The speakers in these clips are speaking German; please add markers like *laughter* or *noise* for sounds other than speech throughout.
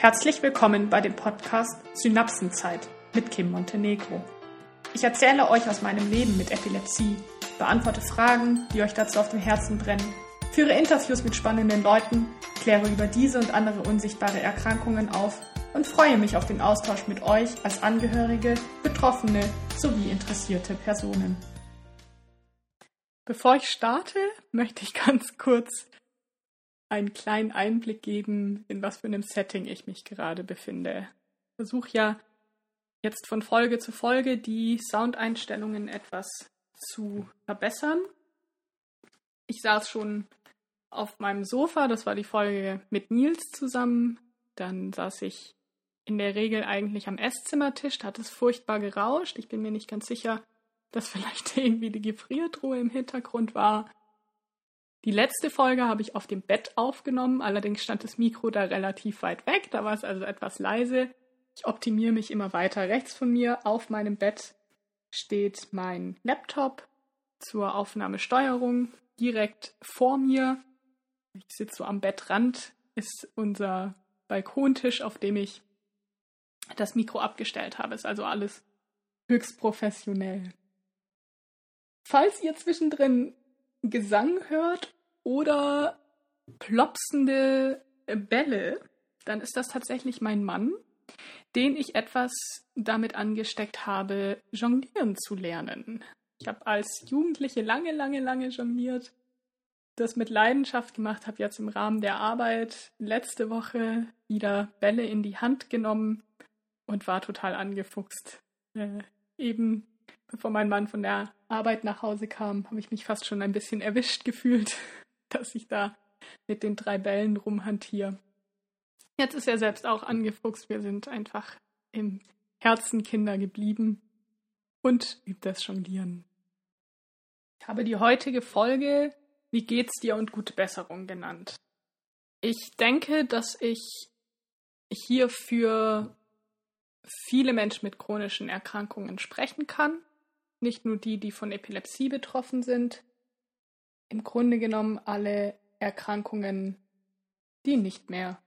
Herzlich willkommen bei dem Podcast Synapsenzeit mit Kim Montenegro. Ich erzähle euch aus meinem Leben mit Epilepsie, beantworte Fragen, die euch dazu auf dem Herzen brennen, führe Interviews mit spannenden Leuten, kläre über diese und andere unsichtbare Erkrankungen auf und freue mich auf den Austausch mit euch als Angehörige, Betroffene sowie interessierte Personen. Bevor ich starte, möchte ich ganz kurz einen kleinen Einblick geben, in was für einem Setting ich mich gerade befinde. Ich versuche ja jetzt von Folge zu Folge die Soundeinstellungen etwas zu verbessern. Ich saß schon auf meinem Sofa, das war die Folge mit Nils zusammen. Dann saß ich in der Regel eigentlich am Esszimmertisch, da hat es furchtbar gerauscht. Ich bin mir nicht ganz sicher, dass *laughs* vielleicht irgendwie die Gefriertruhe im Hintergrund war. Die letzte Folge habe ich auf dem Bett aufgenommen, allerdings stand das Mikro da relativ weit weg, da war es also etwas leise. Ich optimiere mich immer weiter. Rechts von mir auf meinem Bett steht mein Laptop zur Aufnahmesteuerung. Direkt vor mir, ich sitze so am Bettrand, ist unser Balkontisch, auf dem ich das Mikro abgestellt habe. Ist also alles höchst professionell. Falls ihr zwischendrin Gesang hört oder plopsende Bälle, dann ist das tatsächlich mein Mann, den ich etwas damit angesteckt habe, jonglieren zu lernen. Ich habe als Jugendliche lange, lange, lange jongliert, das mit Leidenschaft gemacht, habe jetzt im Rahmen der Arbeit letzte Woche wieder Bälle in die Hand genommen und war total angefuchst. Äh, eben bevor mein Mann von der Arbeit nach Hause kam, habe ich mich fast schon ein bisschen erwischt gefühlt, *laughs* dass ich da mit den drei Bällen rumhantiere. Jetzt ist er selbst auch angefuchst. Wir sind einfach im Herzen Kinder geblieben und übt das Jonglieren. Ich habe die heutige Folge Wie geht's dir und gute Besserung genannt. Ich denke, dass ich hier für viele Menschen mit chronischen Erkrankungen sprechen kann nicht nur die, die von Epilepsie betroffen sind, im Grunde genommen alle Erkrankungen, die nicht mehr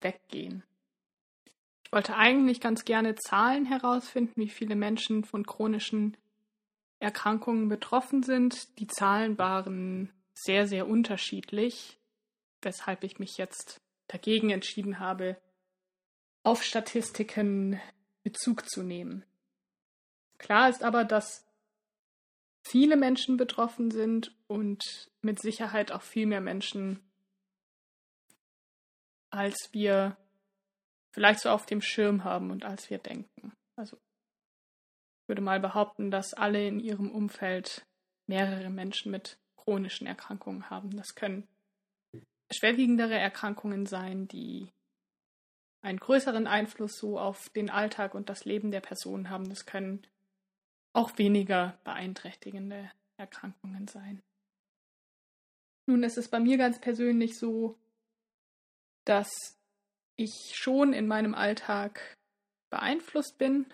weggehen. Ich wollte eigentlich ganz gerne Zahlen herausfinden, wie viele Menschen von chronischen Erkrankungen betroffen sind. Die Zahlen waren sehr, sehr unterschiedlich, weshalb ich mich jetzt dagegen entschieden habe, auf Statistiken Bezug zu nehmen. Klar ist aber, dass viele Menschen betroffen sind und mit Sicherheit auch viel mehr Menschen, als wir vielleicht so auf dem Schirm haben und als wir denken. Also ich würde mal behaupten, dass alle in ihrem Umfeld mehrere Menschen mit chronischen Erkrankungen haben. Das können schwerwiegendere Erkrankungen sein, die einen größeren Einfluss so auf den Alltag und das Leben der Person haben. Das können auch weniger beeinträchtigende Erkrankungen sein. Nun ist es bei mir ganz persönlich so, dass ich schon in meinem Alltag beeinflusst bin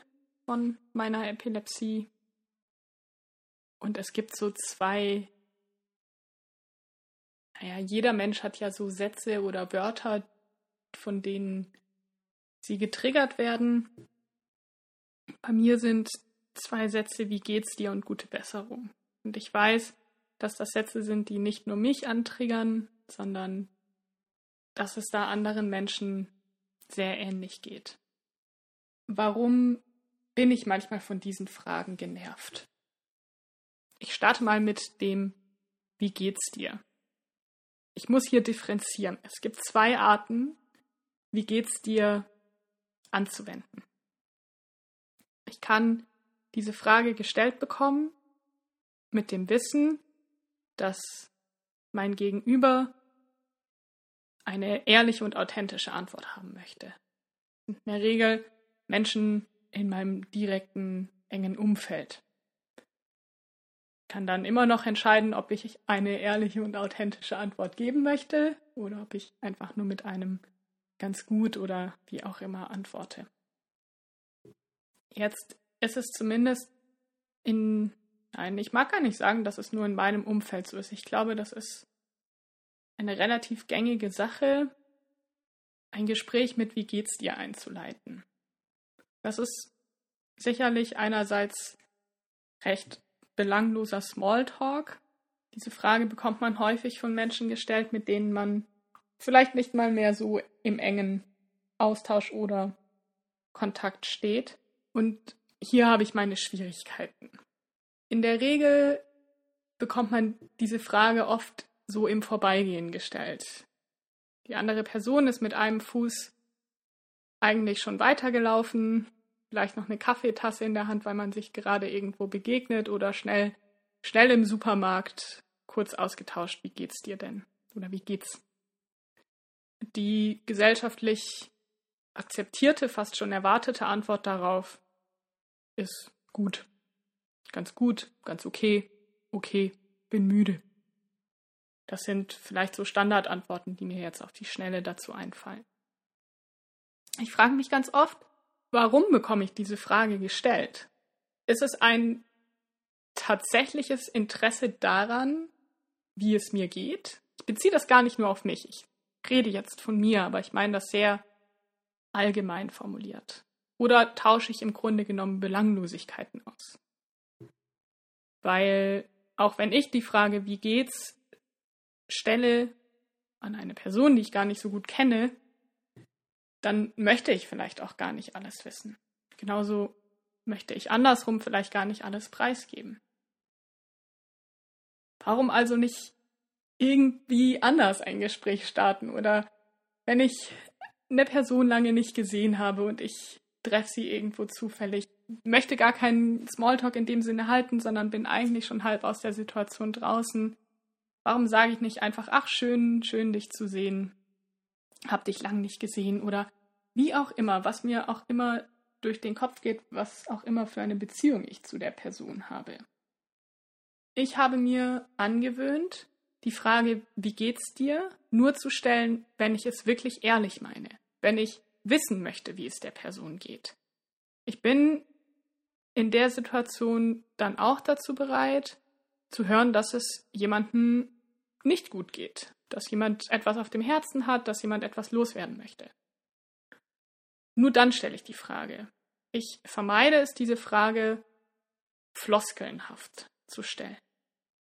von meiner Epilepsie. Und es gibt so zwei, naja, jeder Mensch hat ja so Sätze oder Wörter, von denen sie getriggert werden. Bei mir sind zwei Sätze, wie geht's dir und gute Besserung. Und ich weiß, dass das Sätze sind, die nicht nur mich antriggern, sondern dass es da anderen Menschen sehr ähnlich geht. Warum bin ich manchmal von diesen Fragen genervt? Ich starte mal mit dem, wie geht's dir? Ich muss hier differenzieren. Es gibt zwei Arten, wie geht's dir anzuwenden. Ich kann diese Frage gestellt bekommen mit dem Wissen, dass mein Gegenüber eine ehrliche und authentische Antwort haben möchte. In der Regel Menschen in meinem direkten, engen Umfeld. Ich kann dann immer noch entscheiden, ob ich eine ehrliche und authentische Antwort geben möchte oder ob ich einfach nur mit einem ganz gut oder wie auch immer antworte. Jetzt ist es zumindest in, nein, ich mag gar nicht sagen, dass es nur in meinem Umfeld so ist. Ich glaube, das ist eine relativ gängige Sache, ein Gespräch mit Wie geht's dir einzuleiten. Das ist sicherlich einerseits recht belangloser Smalltalk. Diese Frage bekommt man häufig von Menschen gestellt, mit denen man vielleicht nicht mal mehr so im engen Austausch oder Kontakt steht. Und hier habe ich meine Schwierigkeiten. In der Regel bekommt man diese Frage oft so im Vorbeigehen gestellt. Die andere Person ist mit einem Fuß eigentlich schon weitergelaufen, vielleicht noch eine Kaffeetasse in der Hand, weil man sich gerade irgendwo begegnet oder schnell, schnell im Supermarkt kurz ausgetauscht, wie geht's dir denn? Oder wie geht's? Die gesellschaftlich akzeptierte, fast schon erwartete Antwort darauf ist gut. Ganz gut, ganz okay, okay, bin müde. Das sind vielleicht so Standardantworten, die mir jetzt auf die Schnelle dazu einfallen. Ich frage mich ganz oft, warum bekomme ich diese Frage gestellt? Ist es ein tatsächliches Interesse daran, wie es mir geht? Ich beziehe das gar nicht nur auf mich. Ich rede jetzt von mir, aber ich meine das sehr allgemein formuliert. Oder tausche ich im Grunde genommen Belanglosigkeiten aus? Weil auch wenn ich die Frage, wie geht's, stelle an eine Person, die ich gar nicht so gut kenne, dann möchte ich vielleicht auch gar nicht alles wissen. Genauso möchte ich andersrum vielleicht gar nicht alles preisgeben. Warum also nicht irgendwie anders ein Gespräch starten oder wenn ich eine Person lange nicht gesehen habe und ich treffe sie irgendwo zufällig, möchte gar keinen Smalltalk in dem Sinne halten, sondern bin eigentlich schon halb aus der Situation draußen. Warum sage ich nicht einfach, ach schön, schön dich zu sehen, hab dich lang nicht gesehen oder wie auch immer, was mir auch immer durch den Kopf geht, was auch immer für eine Beziehung ich zu der Person habe. Ich habe mir angewöhnt, die Frage, wie geht's dir, nur zu stellen, wenn ich es wirklich ehrlich meine, wenn ich wissen möchte, wie es der Person geht. Ich bin in der Situation dann auch dazu bereit, zu hören, dass es jemandem nicht gut geht, dass jemand etwas auf dem Herzen hat, dass jemand etwas loswerden möchte. Nur dann stelle ich die Frage. Ich vermeide es, diese Frage floskelnhaft zu stellen.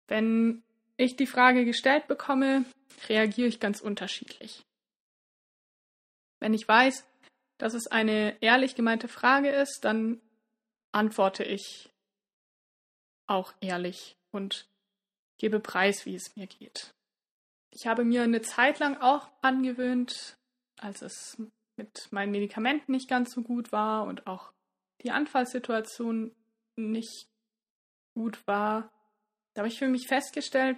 Wenn ich die Frage gestellt bekomme, reagiere ich ganz unterschiedlich. Wenn ich weiß, dass es eine ehrlich gemeinte Frage ist, dann antworte ich auch ehrlich und gebe preis, wie es mir geht. Ich habe mir eine Zeit lang auch angewöhnt, als es mit meinen Medikamenten nicht ganz so gut war und auch die Anfallssituation nicht gut war, da habe ich für mich festgestellt,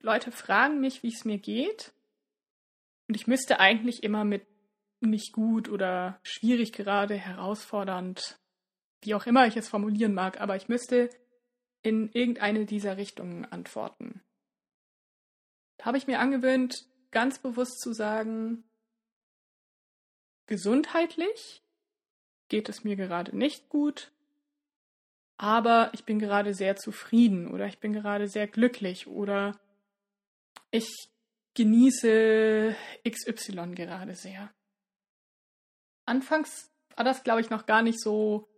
Leute fragen mich, wie es mir geht. Und ich müsste eigentlich immer mit nicht gut oder schwierig gerade, herausfordernd, wie auch immer ich es formulieren mag, aber ich müsste in irgendeine dieser Richtungen antworten. Da habe ich mir angewöhnt, ganz bewusst zu sagen, gesundheitlich geht es mir gerade nicht gut, aber ich bin gerade sehr zufrieden oder ich bin gerade sehr glücklich oder ich genieße XY gerade sehr. Anfangs war das, glaube ich, noch gar nicht so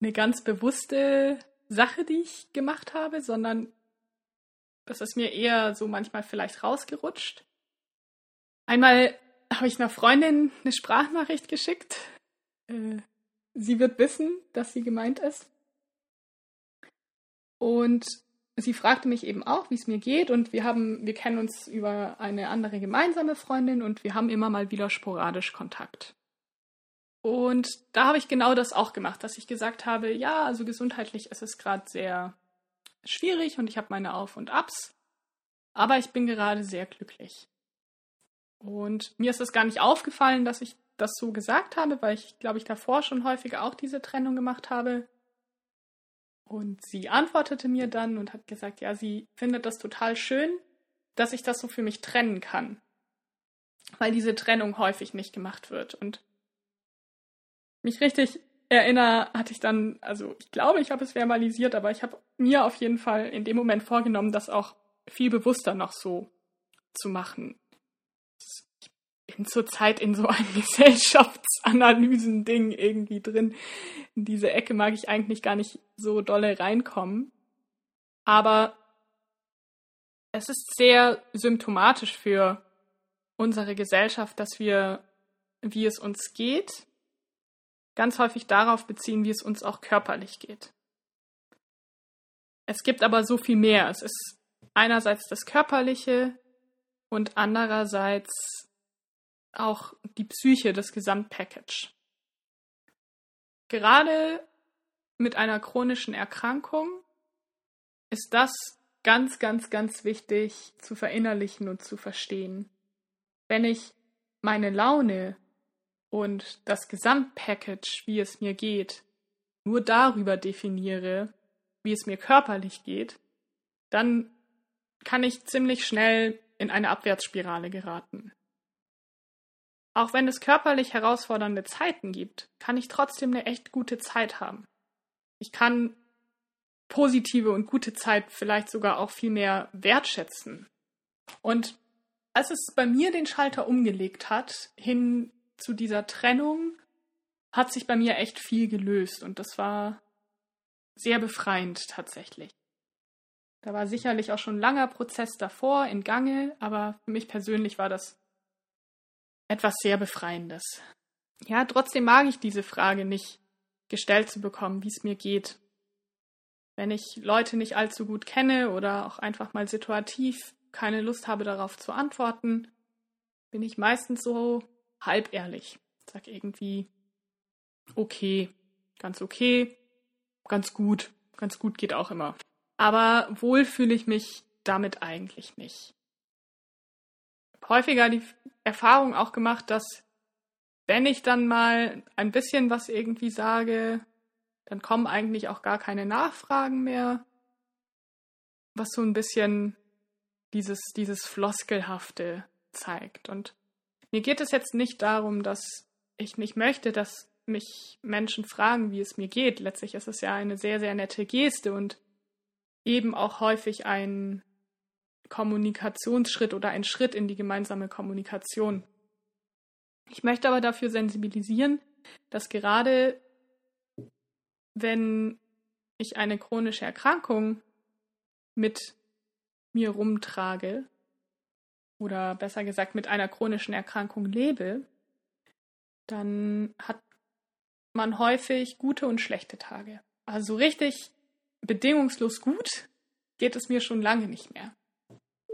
eine ganz bewusste Sache, die ich gemacht habe, sondern das ist mir eher so manchmal vielleicht rausgerutscht. Einmal habe ich einer Freundin eine Sprachnachricht geschickt. Äh, sie wird wissen, dass sie gemeint ist. Und sie fragte mich eben auch, wie es mir geht. Und wir haben, wir kennen uns über eine andere gemeinsame Freundin und wir haben immer mal wieder sporadisch Kontakt. Und da habe ich genau das auch gemacht, dass ich gesagt habe, ja, also gesundheitlich ist es gerade sehr schwierig und ich habe meine Auf und Abs, aber ich bin gerade sehr glücklich. Und mir ist es gar nicht aufgefallen, dass ich das so gesagt habe, weil ich, glaube ich, davor schon häufiger auch diese Trennung gemacht habe. Und sie antwortete mir dann und hat gesagt, ja, sie findet das total schön, dass ich das so für mich trennen kann. Weil diese Trennung häufig nicht gemacht wird. Und mich richtig erinnere, hatte ich dann, also ich glaube, ich habe es verbalisiert, aber ich habe mir auf jeden Fall in dem Moment vorgenommen, das auch viel bewusster noch so zu machen. Bin zurzeit in so einem *laughs* Gesellschaftsanalysen-Ding irgendwie drin. In diese Ecke mag ich eigentlich gar nicht so dolle reinkommen. Aber es ist sehr symptomatisch für unsere Gesellschaft, dass wir, wie es uns geht, ganz häufig darauf beziehen, wie es uns auch körperlich geht. Es gibt aber so viel mehr. Es ist einerseits das Körperliche und andererseits auch die Psyche, das Gesamtpackage. Gerade mit einer chronischen Erkrankung ist das ganz, ganz, ganz wichtig zu verinnerlichen und zu verstehen. Wenn ich meine Laune und das Gesamtpackage, wie es mir geht, nur darüber definiere, wie es mir körperlich geht, dann kann ich ziemlich schnell in eine Abwärtsspirale geraten. Auch wenn es körperlich herausfordernde Zeiten gibt, kann ich trotzdem eine echt gute Zeit haben. Ich kann positive und gute Zeit vielleicht sogar auch viel mehr wertschätzen. Und als es bei mir den Schalter umgelegt hat, hin zu dieser Trennung, hat sich bei mir echt viel gelöst und das war sehr befreiend tatsächlich. Da war sicherlich auch schon ein langer Prozess davor in Gange, aber für mich persönlich war das etwas sehr Befreiendes. Ja, trotzdem mag ich diese Frage nicht gestellt zu bekommen, wie es mir geht. Wenn ich Leute nicht allzu gut kenne oder auch einfach mal situativ keine Lust habe darauf zu antworten, bin ich meistens so halb ehrlich. Sag irgendwie okay, ganz okay, ganz gut, ganz gut geht auch immer. Aber wohl fühle ich mich damit eigentlich nicht häufiger die Erfahrung auch gemacht, dass wenn ich dann mal ein bisschen was irgendwie sage, dann kommen eigentlich auch gar keine Nachfragen mehr, was so ein bisschen dieses, dieses Floskelhafte zeigt. Und mir geht es jetzt nicht darum, dass ich nicht möchte, dass mich Menschen fragen, wie es mir geht. Letztlich ist es ja eine sehr, sehr nette Geste und eben auch häufig ein Kommunikationsschritt oder ein Schritt in die gemeinsame Kommunikation. Ich möchte aber dafür sensibilisieren, dass gerade wenn ich eine chronische Erkrankung mit mir rumtrage oder besser gesagt mit einer chronischen Erkrankung lebe, dann hat man häufig gute und schlechte Tage. Also richtig bedingungslos gut geht es mir schon lange nicht mehr.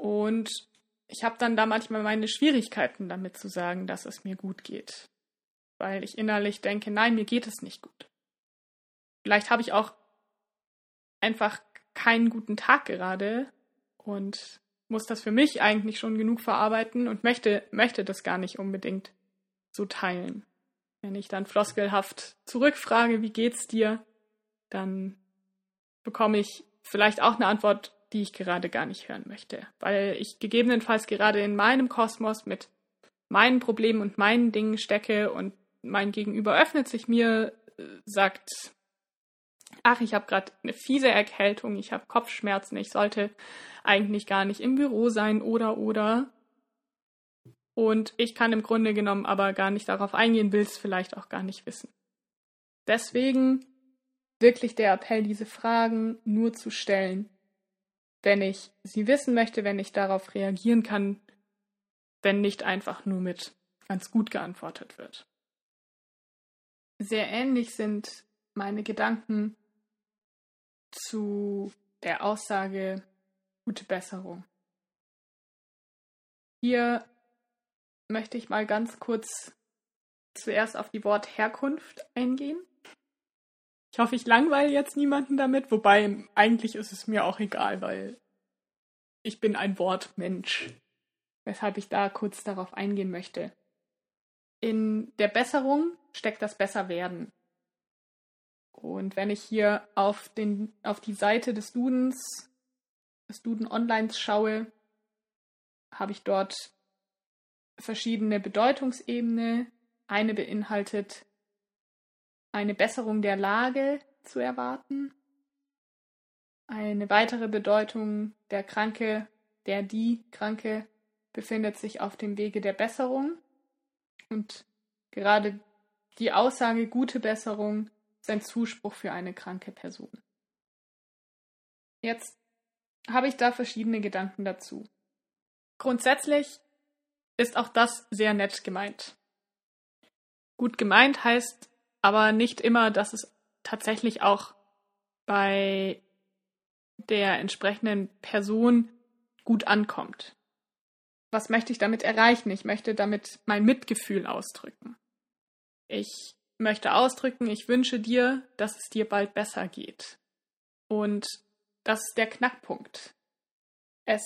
Und ich habe dann da manchmal meine Schwierigkeiten damit zu sagen, dass es mir gut geht. Weil ich innerlich denke, nein, mir geht es nicht gut. Vielleicht habe ich auch einfach keinen guten Tag gerade und muss das für mich eigentlich schon genug verarbeiten und möchte, möchte das gar nicht unbedingt so teilen. Wenn ich dann floskelhaft zurückfrage, wie geht's dir, dann bekomme ich vielleicht auch eine Antwort, die ich gerade gar nicht hören möchte, weil ich gegebenenfalls gerade in meinem Kosmos mit meinen Problemen und meinen Dingen stecke und mein Gegenüber öffnet sich mir, äh, sagt, ach, ich habe gerade eine fiese Erkältung, ich habe Kopfschmerzen, ich sollte eigentlich gar nicht im Büro sein oder oder. Und ich kann im Grunde genommen aber gar nicht darauf eingehen, will es vielleicht auch gar nicht wissen. Deswegen wirklich der Appell, diese Fragen nur zu stellen wenn ich sie wissen möchte, wenn ich darauf reagieren kann, wenn nicht einfach nur mit ganz gut geantwortet wird. Sehr ähnlich sind meine Gedanken zu der Aussage gute Besserung. Hier möchte ich mal ganz kurz zuerst auf die Wort Herkunft eingehen. Ich hoffe, ich langweile jetzt niemanden damit, wobei eigentlich ist es mir auch egal, weil ich bin ein Wortmensch, weshalb ich da kurz darauf eingehen möchte. In der Besserung steckt das Besserwerden. Und wenn ich hier auf, den, auf die Seite des Dudens, des Duden Online schaue, habe ich dort verschiedene Bedeutungsebene. Eine beinhaltet eine Besserung der Lage zu erwarten. Eine weitere Bedeutung, der Kranke, der die Kranke befindet sich auf dem Wege der Besserung. Und gerade die Aussage gute Besserung ist ein Zuspruch für eine kranke Person. Jetzt habe ich da verschiedene Gedanken dazu. Grundsätzlich ist auch das sehr nett gemeint. Gut gemeint heißt aber nicht immer, dass es tatsächlich auch bei der entsprechenden Person gut ankommt. Was möchte ich damit erreichen? Ich möchte damit mein Mitgefühl ausdrücken. Ich möchte ausdrücken, ich wünsche dir, dass es dir bald besser geht. Und das ist der Knackpunkt. Es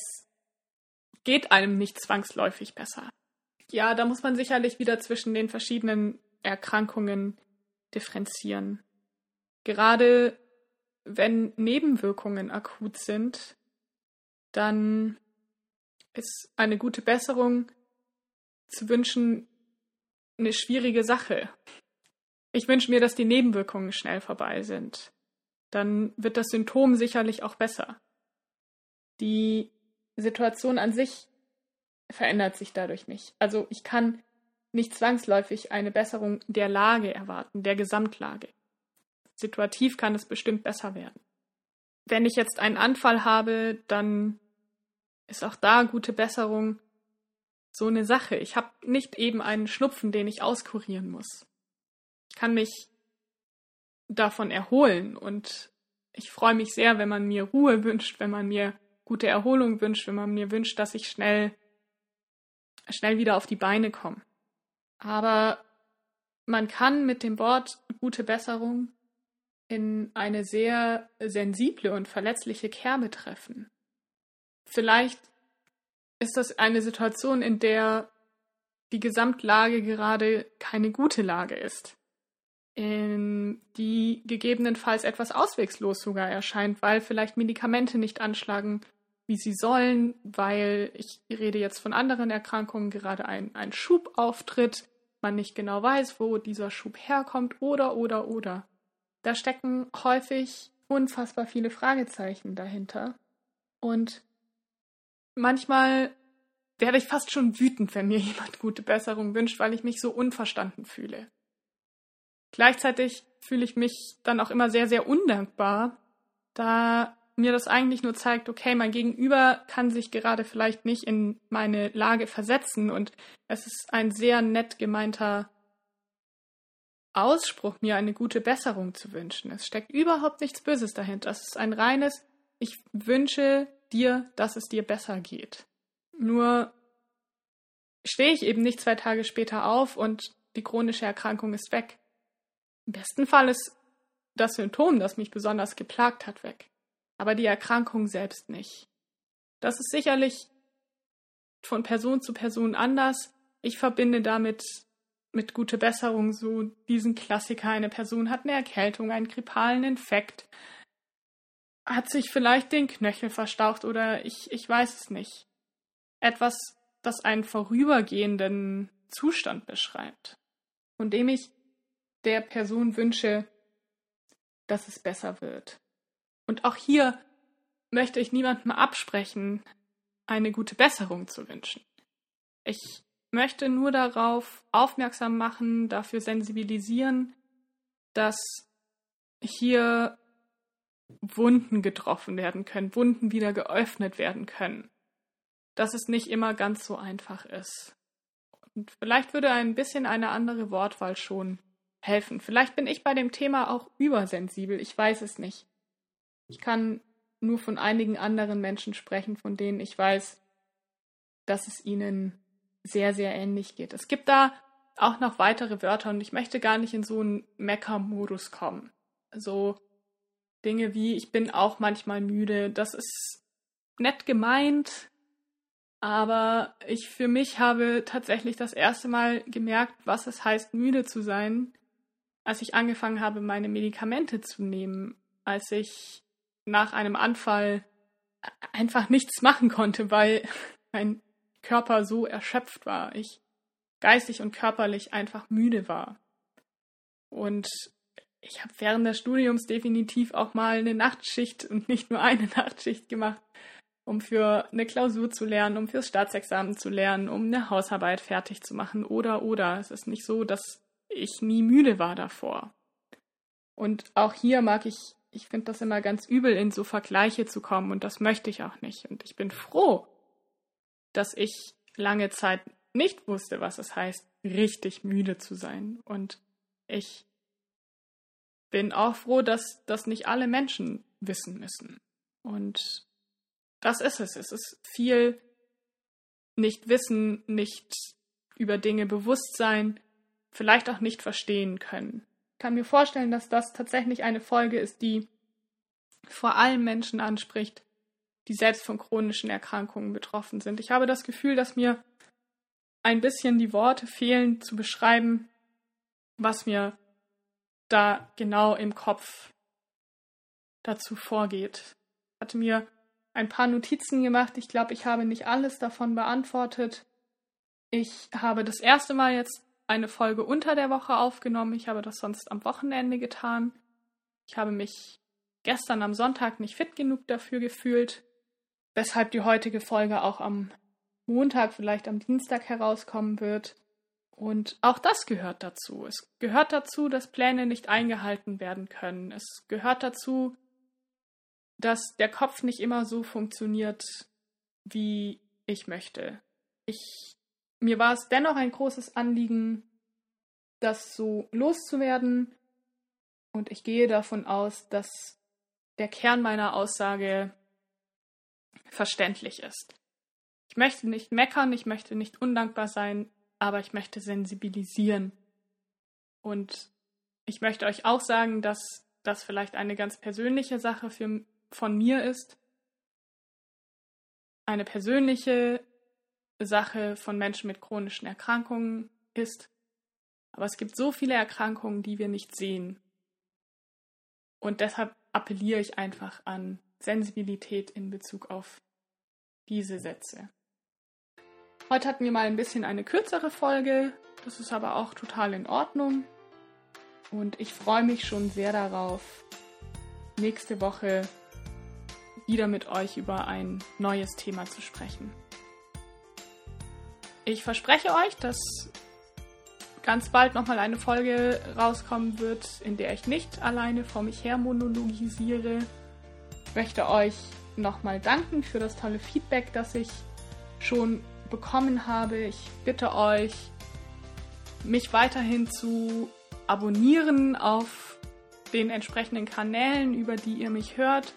geht einem nicht zwangsläufig besser. Ja, da muss man sicherlich wieder zwischen den verschiedenen Erkrankungen differenzieren. Gerade wenn Nebenwirkungen akut sind, dann ist eine gute Besserung zu wünschen eine schwierige Sache. Ich wünsche mir, dass die Nebenwirkungen schnell vorbei sind. Dann wird das Symptom sicherlich auch besser. Die Situation an sich verändert sich dadurch nicht. Also ich kann nicht zwangsläufig eine Besserung der Lage erwarten, der Gesamtlage. Situativ kann es bestimmt besser werden. Wenn ich jetzt einen Anfall habe, dann ist auch da gute Besserung so eine Sache. Ich habe nicht eben einen Schnupfen, den ich auskurieren muss. Ich kann mich davon erholen und ich freue mich sehr, wenn man mir Ruhe wünscht, wenn man mir gute Erholung wünscht, wenn man mir wünscht, dass ich schnell, schnell wieder auf die Beine komme. Aber man kann mit dem Wort gute Besserung in eine sehr sensible und verletzliche Kerbe treffen. Vielleicht ist das eine Situation, in der die Gesamtlage gerade keine gute Lage ist, in die gegebenenfalls etwas auswegslos sogar erscheint, weil vielleicht Medikamente nicht anschlagen, wie sie sollen, weil ich rede jetzt von anderen Erkrankungen, gerade ein, ein Schub auftritt, man nicht genau weiß, wo dieser Schub herkommt oder oder oder. Da stecken häufig unfassbar viele Fragezeichen dahinter. Und manchmal werde ich fast schon wütend, wenn mir *laughs* jemand gute Besserung wünscht, weil ich mich so unverstanden fühle. Gleichzeitig fühle ich mich dann auch immer sehr, sehr undankbar, da mir das eigentlich nur zeigt, okay, mein Gegenüber kann sich gerade vielleicht nicht in meine Lage versetzen und es ist ein sehr nett gemeinter Ausspruch, mir eine gute Besserung zu wünschen. Es steckt überhaupt nichts Böses dahinter. Es ist ein reines, ich wünsche dir, dass es dir besser geht. Nur stehe ich eben nicht zwei Tage später auf und die chronische Erkrankung ist weg. Im besten Fall ist das Symptom, das mich besonders geplagt hat, weg aber die Erkrankung selbst nicht. Das ist sicherlich von Person zu Person anders. Ich verbinde damit mit gute Besserung so diesen Klassiker. Eine Person hat eine Erkältung, einen grippalen Infekt, hat sich vielleicht den Knöchel verstaucht oder ich, ich weiß es nicht. Etwas, das einen vorübergehenden Zustand beschreibt, von dem ich der Person wünsche, dass es besser wird. Und auch hier möchte ich niemandem absprechen, eine gute Besserung zu wünschen. Ich möchte nur darauf aufmerksam machen, dafür sensibilisieren, dass hier Wunden getroffen werden können, Wunden wieder geöffnet werden können. Dass es nicht immer ganz so einfach ist. Und vielleicht würde ein bisschen eine andere Wortwahl schon helfen. Vielleicht bin ich bei dem Thema auch übersensibel, ich weiß es nicht. Ich kann nur von einigen anderen Menschen sprechen, von denen ich weiß, dass es ihnen sehr, sehr ähnlich geht. Es gibt da auch noch weitere Wörter und ich möchte gar nicht in so einen Mecker-Modus kommen. So Dinge wie, ich bin auch manchmal müde, das ist nett gemeint, aber ich für mich habe tatsächlich das erste Mal gemerkt, was es heißt, müde zu sein, als ich angefangen habe, meine Medikamente zu nehmen, als ich nach einem Anfall einfach nichts machen konnte, weil mein Körper so erschöpft war. Ich geistig und körperlich einfach müde war. Und ich habe während des Studiums definitiv auch mal eine Nachtschicht und nicht nur eine *laughs* Nachtschicht gemacht. um für eine Klausur zu lernen, um fürs Staatsexamen zu lernen, um eine Hausarbeit fertig zu machen oder oder. Es ist nicht so, dass ich nie müde war davor. Und auch hier mag ich, ich finde das immer ganz übel, in so Vergleiche zu kommen und das möchte ich auch nicht. Und ich bin froh, dass ich lange Zeit nicht wusste, was es heißt, richtig müde zu sein. Und ich bin auch froh, dass das nicht alle Menschen wissen müssen. Und das ist es. Es ist viel nicht wissen, nicht über Dinge bewusst sein, vielleicht auch nicht verstehen können. Kann mir vorstellen, dass das tatsächlich eine Folge ist, die vor allem Menschen anspricht, die selbst von chronischen Erkrankungen betroffen sind. Ich habe das Gefühl, dass mir ein bisschen die Worte fehlen, zu beschreiben, was mir da genau im Kopf dazu vorgeht. Ich hatte mir ein paar Notizen gemacht. Ich glaube, ich habe nicht alles davon beantwortet. Ich habe das erste Mal jetzt eine Folge unter der Woche aufgenommen. Ich habe das sonst am Wochenende getan. Ich habe mich gestern am Sonntag nicht fit genug dafür gefühlt, weshalb die heutige Folge auch am Montag, vielleicht am Dienstag herauskommen wird. Und auch das gehört dazu. Es gehört dazu, dass Pläne nicht eingehalten werden können. Es gehört dazu, dass der Kopf nicht immer so funktioniert, wie ich möchte. Ich, mir war es dennoch ein großes Anliegen, das so loszuwerden. Und ich gehe davon aus, dass der Kern meiner Aussage verständlich ist. Ich möchte nicht meckern, ich möchte nicht undankbar sein, aber ich möchte sensibilisieren. Und ich möchte euch auch sagen, dass das vielleicht eine ganz persönliche Sache für, von mir ist. Eine persönliche Sache von Menschen mit chronischen Erkrankungen ist. Aber es gibt so viele Erkrankungen, die wir nicht sehen. Und deshalb appelliere ich einfach an Sensibilität in Bezug auf diese Sätze. Heute hatten wir mal ein bisschen eine kürzere Folge. Das ist aber auch total in Ordnung. Und ich freue mich schon sehr darauf, nächste Woche wieder mit euch über ein neues Thema zu sprechen. Ich verspreche euch, dass ganz bald nochmal eine Folge rauskommen wird, in der ich nicht alleine vor mich her monologisiere. Ich möchte euch nochmal danken für das tolle Feedback, das ich schon bekommen habe. Ich bitte euch, mich weiterhin zu abonnieren auf den entsprechenden Kanälen, über die ihr mich hört.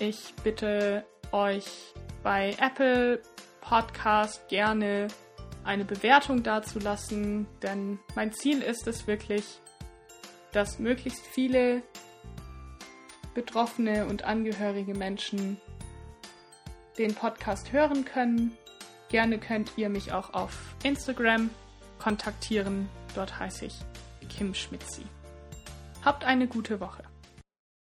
Ich bitte euch bei Apple Podcast gerne eine Bewertung dazulassen, denn mein Ziel ist es wirklich, dass möglichst viele betroffene und angehörige Menschen den Podcast hören können Gerne könnt ihr mich auch auf Instagram kontaktieren. Dort heiße ich Kim Schmitzi. Habt eine gute Woche.